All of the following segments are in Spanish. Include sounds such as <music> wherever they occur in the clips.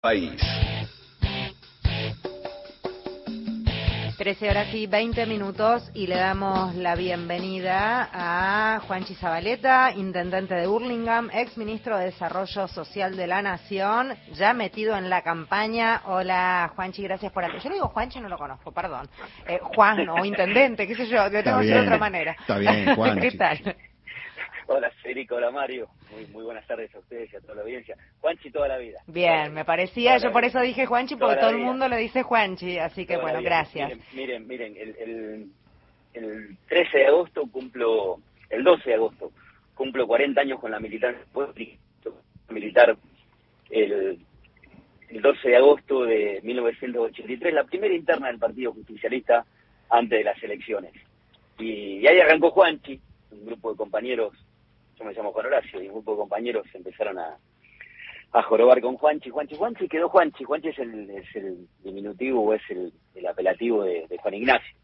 país. 13 horas y 20 minutos y le damos la bienvenida a Juanchi Zabaleta, intendente de Burlingame, ex ministro de Desarrollo Social de la Nación, ya metido en la campaña. Hola Juanchi, gracias por aquí. Yo le digo Juanchi, no lo conozco, perdón. Eh, Juan o intendente, qué sé yo, le tengo que decir de otra manera. Está bien, <laughs> Juanchi. ¿Qué tal? Hola Federico, hola Mario, muy, muy buenas tardes a ustedes y a toda la audiencia. Juanchi toda la vida. Bien, me parecía, yo por eso dije Juanchi, porque todo el mundo le dice Juanchi, así que bueno, gracias. Miren, miren, el, el, el 13 de agosto cumplo, el 12 de agosto, cumplo 40 años con la militancia militar el, el 12 de agosto de 1983, la primera interna del Partido Justicialista antes de las elecciones. Y, y ahí arrancó Juanchi, un grupo de compañeros yo me llamo Juan Horacio, y un grupo de compañeros empezaron a, a jorobar con Juanchi. Juanchi, Juanchi quedó Juanchi. Juanchi es el, es el diminutivo o es el, el apelativo de, de, Juan Ignacio,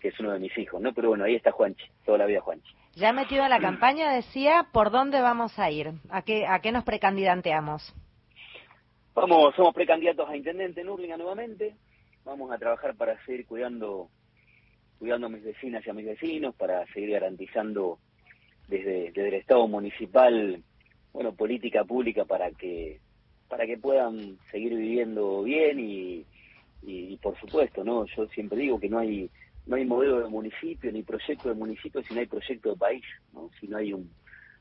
que es uno de mis hijos, ¿no? Pero bueno, ahí está Juanchi, toda la vida Juanchi. Ya metido en la <clears throat> campaña, decía, ¿por dónde vamos a ir? ¿A qué, a qué nos precandidateamos? Vamos, somos precandidatos a intendente en Urlinga nuevamente. Vamos a trabajar para seguir cuidando, cuidando a mis vecinas y a mis vecinos, para seguir garantizando desde, desde el Estado municipal, bueno, política pública para que para que puedan seguir viviendo bien y, y, por supuesto, ¿no? Yo siempre digo que no hay no hay modelo de municipio ni proyecto de municipio si no hay proyecto de país, ¿no? Si no hay un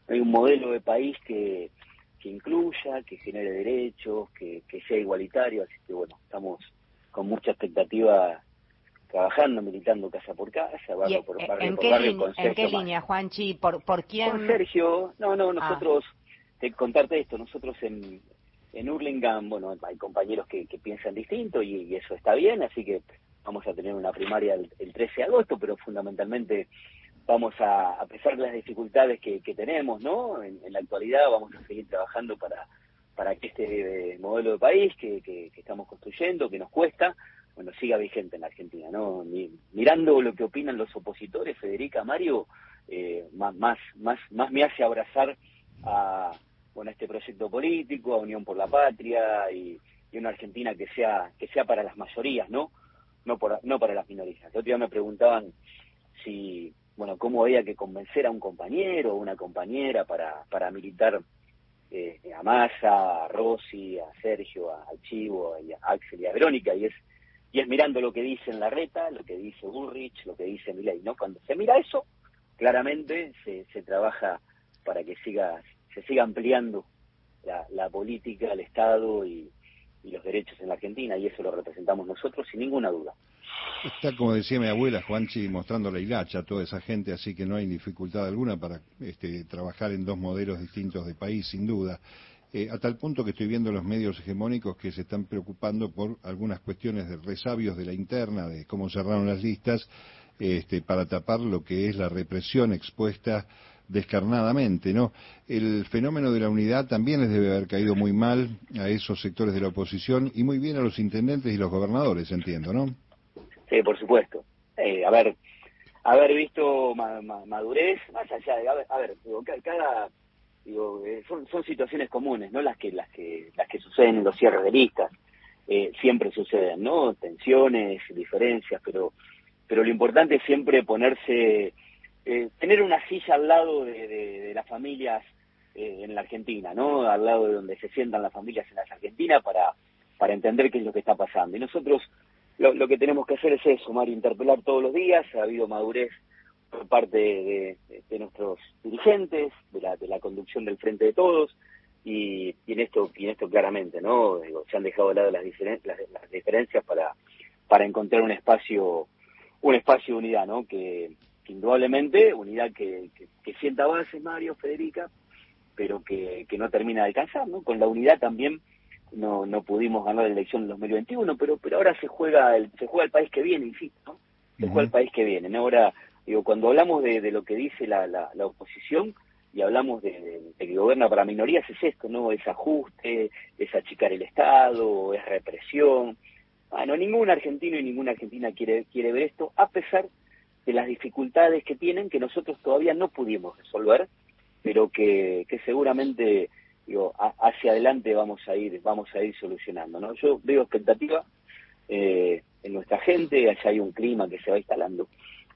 no hay un modelo de país que, que incluya, que genere derechos, que, que sea igualitario, así que bueno, estamos con mucha expectativa trabajando, militando casa por casa, barrio por barrio, ¿en por qué barrio, con ¿En qué Sergio línea, Juanchi? ¿Por, por quién? Con Sergio, no, no, nosotros, te, contarte esto, nosotros en, en Hurlingham, bueno, hay compañeros que, que piensan distinto y, y, eso está bien, así que vamos a tener una primaria el, el 13 de agosto, pero fundamentalmente vamos a, a pesar de las dificultades que, que tenemos, ¿no? En, en, la actualidad vamos a seguir trabajando para, para que este modelo de país que, que, que estamos construyendo, que nos cuesta, bueno, siga vigente en la Argentina, ¿no? Mirando lo que opinan los opositores, Federica, Mario, eh, más, más, más, más me hace abrazar a, bueno, a este proyecto político, a Unión por la Patria y, una Argentina que sea, que sea para las mayorías, ¿no? No, por, no para las minorías. El otro día me preguntaban si, bueno, cómo había que convencer a un compañero o una compañera para, para militar eh, a Massa, a Rossi, a Sergio, a Chivo, a Axel y a Verónica, y es y es mirando lo que dice en la reta, lo que dice Bullrich, lo que dice Milei, ¿no? Cuando se mira eso, claramente se, se trabaja para que siga, se siga ampliando la, la política, el Estado y, y, los derechos en la Argentina, y eso lo representamos nosotros sin ninguna duda. Está, como decía mi abuela, Juanchi, mostrando la hilacha a toda esa gente, así que no hay dificultad alguna para este, trabajar en dos modelos distintos de país, sin duda eh, a tal punto que estoy viendo los medios hegemónicos que se están preocupando por algunas cuestiones de resabios de la interna, de cómo cerraron las listas, este, para tapar lo que es la represión expuesta descarnadamente, ¿no? El fenómeno de la unidad también les debe haber caído muy mal a esos sectores de la oposición y muy bien a los intendentes y los gobernadores, entiendo, ¿no? Sí, por supuesto. Eh, a ver, haber visto ma ma madurez, más allá de, a ver, a ver cada digo eh, son situaciones comunes no las que las que las que suceden en los cierres de listas. Eh, siempre suceden no tensiones diferencias pero pero lo importante es siempre ponerse eh, tener una silla al lado de, de, las familias eh, en la Argentina no al lado de donde se sientan las familias en la Argentina para para entender qué es lo que está pasando. Y nosotros lo, lo que tenemos que hacer es eso Mario interpelar todos los días. Ha habido madurez por parte de, de, de, nuestros dirigentes, de la, de la conducción del Frente de Todos, y, y en esto y en esto claramente, ¿no? Digo, se han dejado de lado las, diferen las, las, diferencias para, para encontrar un espacio un espacio de unidad, ¿no? Que, que indudablemente, unidad que, que, que, sienta bases, Mario, Federica, pero que, que no termina de alcanzar, ¿no? Con la unidad también no, no pudimos ganar la elección en 2021, pero, pero ahora se juega el, se juega el país que viene, insisto, ¿no? Se uh -huh. juega el país que viene, ¿no? Ahora Digo, cuando hablamos de, de lo que dice la, la, la oposición y hablamos de, que gobierna para minorías, es esto, ¿no? Es ajuste, es achicar el Estado, es represión. Bueno, ningún argentino y ninguna argentina quiere, quiere ver esto, a pesar de las dificultades que tienen, que nosotros todavía no pudimos resolver, pero que, que seguramente digo, hacia adelante vamos a ir, vamos a ir solucionando, ¿no? Yo veo expectativa eh, en nuestra gente, allá hay un clima que se va instalando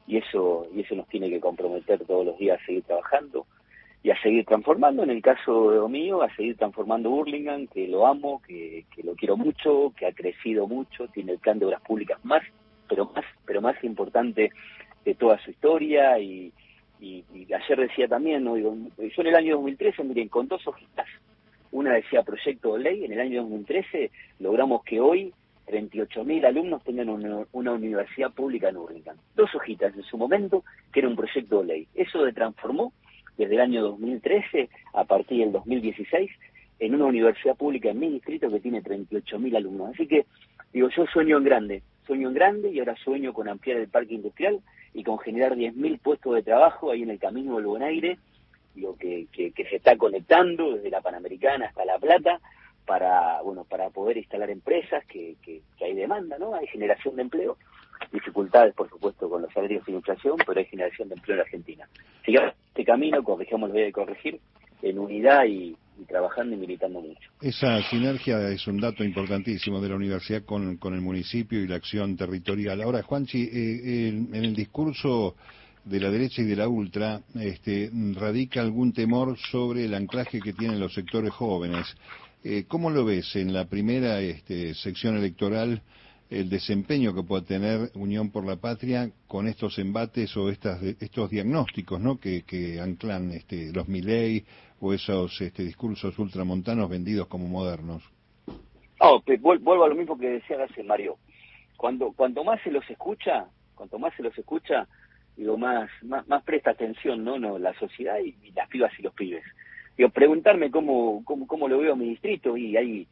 y eso, y eso nos tiene que comprometer todos los días a seguir trabajando y a seguir transformando, en el caso mío, a seguir transformando Burlingame, que lo amo, que, que lo quiero mucho, que ha crecido mucho, tiene el plan de obras públicas más, pero más, pero más importante de toda su historia. Y, y, ayer decía también, yo en el año 2013, miren, con dos hojitas, una decía proyecto de ley, en el año 2013 logramos que hoy 38.000 alumnos tengan una, universidad pública en Urlingan. Dos hojitas en su momento, que era un proyecto de ley. Eso se transformó desde el año 2013 a partir del 2016 en una universidad pública en mi distrito que tiene 38.000 alumnos. Así que, digo, yo sueño en grande, sueño en grande y ahora sueño con ampliar el parque industrial y con generar 10.000 puestos de trabajo ahí en el camino del Buen Aire, digo, que, que, se está conectando desde la Panamericana hasta La Plata para, bueno, para poder instalar empresas que, que, hay demanda, ¿no? Hay generación de empleo, dificultades, por supuesto, con los salarios y la inflación, pero hay generación de empleo en Argentina. Sigamos este camino, corrijamos lo hay que corregir, en unidad y, trabajando y militando mucho. Esa sinergia es un dato importantísimo de la universidad con, con el municipio y la acción territorial. Ahora, Juanchi, eh, en, el discurso de la derecha y de la ultra este, radica algún temor sobre el anclaje que tienen los sectores jóvenes. Eh, ¿Cómo lo ves en la primera este, sección electoral? el desempeño que pueda tener Unión por la Patria con estos embates o estas, estos diagnósticos ¿no? que, anclan este, los Milei o esos este, discursos ultramontanos vendidos como modernos. No, vuelvo a lo mismo que decía hace Mario. Cuanto más se los escucha, cuanto más se los escucha, digo, más, más, presta atención, ¿no? no la sociedad y, las pibas y los pibes. Digo, preguntarme cómo, cómo, cómo lo veo a mi distrito y hay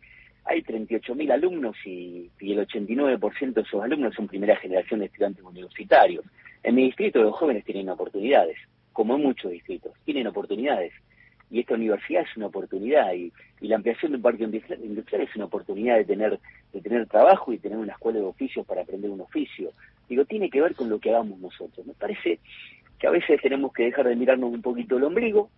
hay 38.000 alumnos y, y el 89% de esos alumnos son primera generación de estudiantes universitarios. En mi distrito los jóvenes tienen oportunidades, como en muchos distritos, tienen oportunidades. Y esta universidad es una oportunidad y, la ampliación de un parque industrial es una oportunidad de tener, de tener trabajo y tener una escuela de oficios para aprender un oficio. Digo, tiene que ver con lo que hagamos nosotros. Me parece que a veces tenemos que dejar de mirarnos un poquito el ombligo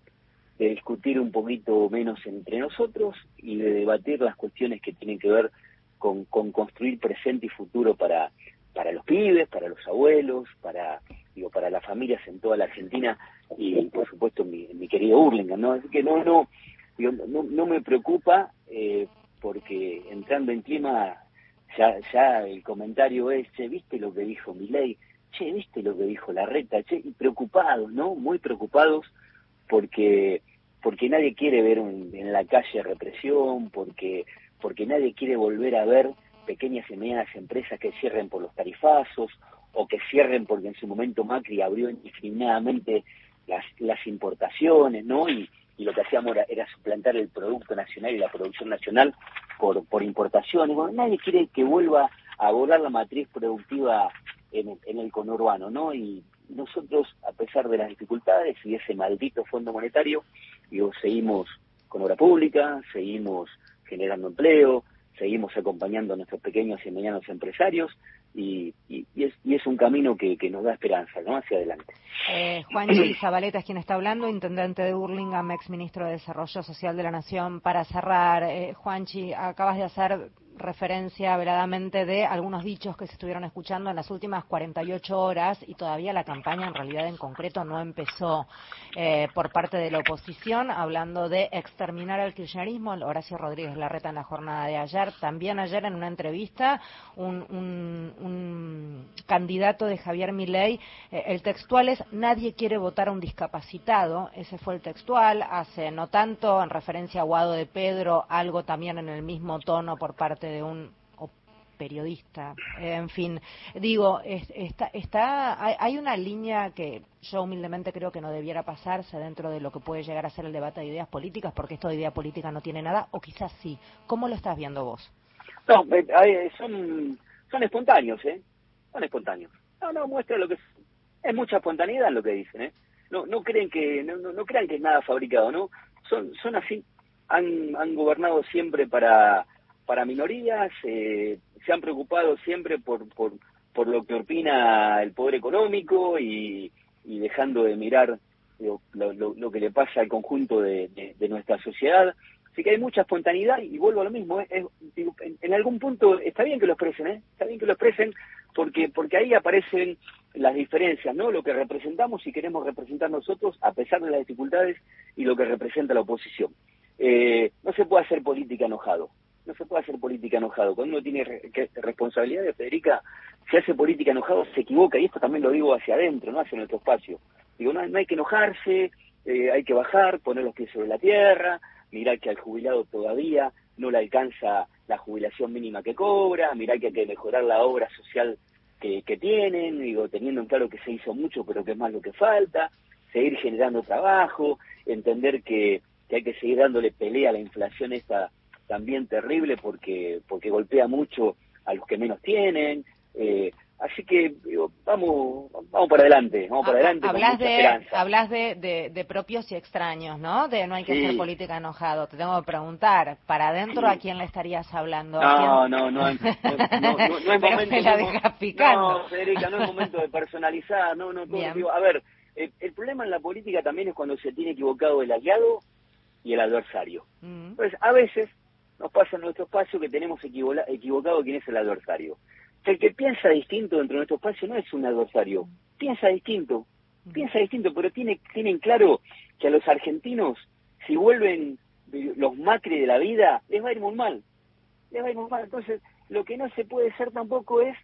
de discutir un poquito menos entre nosotros y de debatir las cuestiones que tienen que ver con, construir presente y futuro para, para los pibes, para los abuelos, para digo para las familias en toda la Argentina y por supuesto mi, mi querido Urlingan, ¿no? Así que no, no, no, no me preocupa eh, porque entrando en clima ya, ya el comentario es, che, ¿viste lo que dijo Milei? Che, ¿viste lo que dijo Larreta? Che, y preocupados, ¿no? Muy preocupados porque porque nadie quiere ver en la calle represión, porque porque nadie quiere volver a ver pequeñas y medianas empresas que cierren por los tarifazos o que cierren porque en su momento Macri abrió indiscriminadamente las, las importaciones, ¿no? Y, lo que hacíamos era, suplantar el producto nacional y la producción nacional por, por importaciones. Bueno, nadie quiere que vuelva a volar la matriz productiva en en el conurbano, ¿no? Y, nosotros, a pesar de las dificultades y ese maldito Fondo Monetario, digo, seguimos con obra pública, seguimos generando empleo, seguimos acompañando a nuestros pequeños y medianos empresarios y, es, un camino que, nos da esperanza ¿no? hacia adelante. Eh, Juan Zabaleta es quien está hablando, intendente de Burlingame, ex ministro de Desarrollo Social de la Nación. Para cerrar, eh, Juanchi, acabas de hacer referencia veladamente de algunos dichos que se estuvieron escuchando en las últimas 48 horas y todavía la campaña en realidad en concreto no empezó eh, por parte de la oposición, hablando de exterminar el kirchnerismo. Horacio Rodríguez Larreta en la jornada de ayer. También ayer en una entrevista un, candidato de Javier Milei, eh, el textual es nadie quiere votar a un discapacitado. Ese fue el textual. Hace no tanto en referencia a Guado de Pedro, algo también en el mismo tono por parte de un periodista, en fin, digo, está, está, hay una línea que yo humildemente creo que no debiera pasarse dentro de lo que puede llegar a ser el debate de ideas políticas, porque esto de idea política no tiene nada, o quizás sí. ¿Cómo lo estás viendo vos? No, eh, son, son espontáneos, ¿eh? Son espontáneos. No, no, muestra lo que es. Es mucha espontaneidad en lo que dicen, ¿eh? No, no creen que, no, no, crean que es nada fabricado, ¿no? Son, son así. Han, han gobernado siempre para para minorías, eh, se han preocupado siempre por, por, por lo que opina el poder económico y, dejando de mirar lo, lo, que le pasa al conjunto de, nuestra sociedad, Así que hay mucha espontaneidad y vuelvo a lo mismo. ¿eh? en, algún punto está bien que lo expresen, ¿eh? está bien que lo expresen porque, porque ahí aparecen las diferencias, ¿no? Lo que representamos y queremos representar nosotros a pesar de las dificultades y lo que representa la oposición. Eh, no se puede hacer política enojado, no se puede hacer política enojado. Cuando uno tiene responsabilidad de Federica, si hace política enojado se equivoca y esto también lo digo hacia adentro, no hacia nuestro espacio. Digo, no, no hay que enojarse, eh, hay que bajar, poner los pies sobre la tierra, mirar que al jubilado todavía no le alcanza la jubilación mínima que cobra, mirar que hay que mejorar la obra social que, tienen, digo, teniendo en claro que se hizo mucho, pero que es más lo que falta, seguir generando trabajo, entender que, hay que seguir dándole pelea a la inflación esta también terrible porque, porque golpea mucho a los que menos tienen, eh, Así que vamos, vamos para adelante, vamos para adelante. Hablas de, hablas de, de, propios y extraños, ¿no? De no hay que hacer política enojado. Te tengo que preguntar, para adentro a quién le estarías hablando. No, no, no, no, no, es <laughs> momento. Me la dejas picando. No, Federica, no es momento de personalizar, no, no. Todo, a ver, el, problema en la política también es cuando se tiene equivocado el aliado y el adversario. Mm. Entonces, a veces nos pasa en nuestro espacio que tenemos equivocado quién es el adversario el que piensa distinto dentro de nuestro espacio no es un adversario, piensa distinto, piensa distinto, pero tiene, tienen claro que a los argentinos, si vuelven los Macri de la vida, les va a ir muy mal, les va a ir muy mal. Entonces, lo que no se puede ser tampoco es,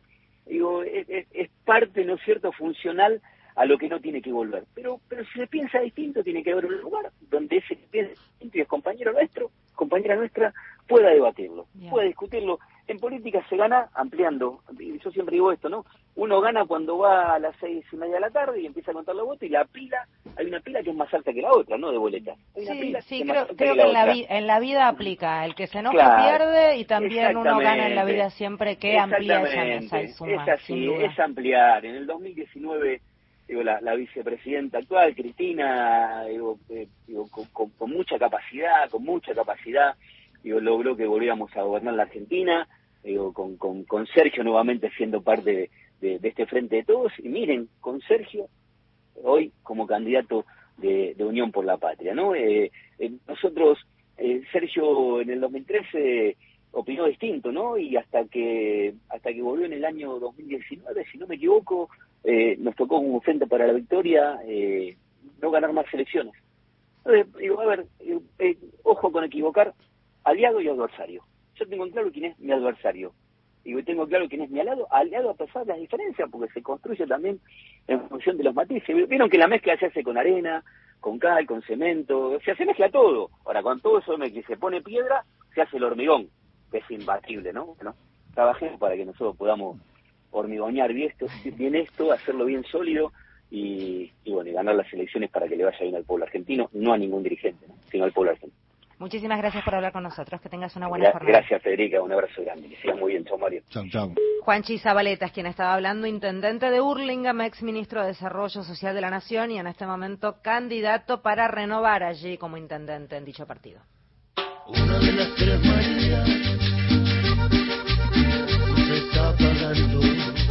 digo, es, es parte, ¿no es cierto?, funcional a lo que no tiene que volver. Pero, pero si se piensa distinto, tiene que haber un lugar donde ese que piensa distinto y es compañero nuestro, compañera nuestra, pueda debatirlo, pueda discutirlo. En política se gana ampliando. Yo siempre digo esto, ¿no? Uno gana cuando va a las seis y media de la tarde y empieza a contar los votos y la pila, hay una pila que es más alta que la otra, ¿no? De boletas. sí, sí, creo, que, en, la en, la vida aplica. El que se enoja pierde y también uno gana en la vida siempre que amplía esa mesa y suma. Es así, es ampliar. En el 2019 digo, la, la vicepresidenta actual, Cristina, digo, eh, con, mucha capacidad, con mucha capacidad, digo, logró que volviéramos a gobernar la Argentina, digo, con, con, con Sergio nuevamente siendo parte de, este frente de todos, y miren, con Sergio, hoy como candidato de, Unión por la Patria, ¿no? Eh, eh, nosotros, Sergio en el 2013 opinó distinto, ¿no? Y hasta que hasta que volvió en el año 2019, si no me equivoco, eh, nos tocó como frente para la victoria eh, no ganar más elecciones. Entonces, digo, a ver, eh, ojo con equivocar aliado y adversario. Yo tengo claro quién es mi adversario. Y tengo claro quién es mi aliado, aliado a pesar de las diferencias, porque se construye también en función de los matices. Vieron que la mezcla se hace con arena, con cal, con cemento, se hace mezcla todo. Ahora, con todo eso que se pone piedra, se hace el hormigón es imbatible, ¿no? ¿no? Trabajemos para que nosotros podamos hormigonear bien esto, bien esto hacerlo bien sólido y, bueno, y ganar las elecciones para que le vaya bien al pueblo argentino, no a ningún dirigente, sino al pueblo argentino. Muchísimas gracias por hablar con nosotros. Que tengas una buena jornada. Gracias, Federica. Un abrazo grande. Que siga muy bien. Chao, Mario. Chao, chao. Juanchi Zabaleta es quien estaba hablando, intendente de Hurlingham, ex ministro de Desarrollo Social de la Nación y en este momento candidato para renovar allí como intendente en dicho partido. Una de las tres Marías se está apagando.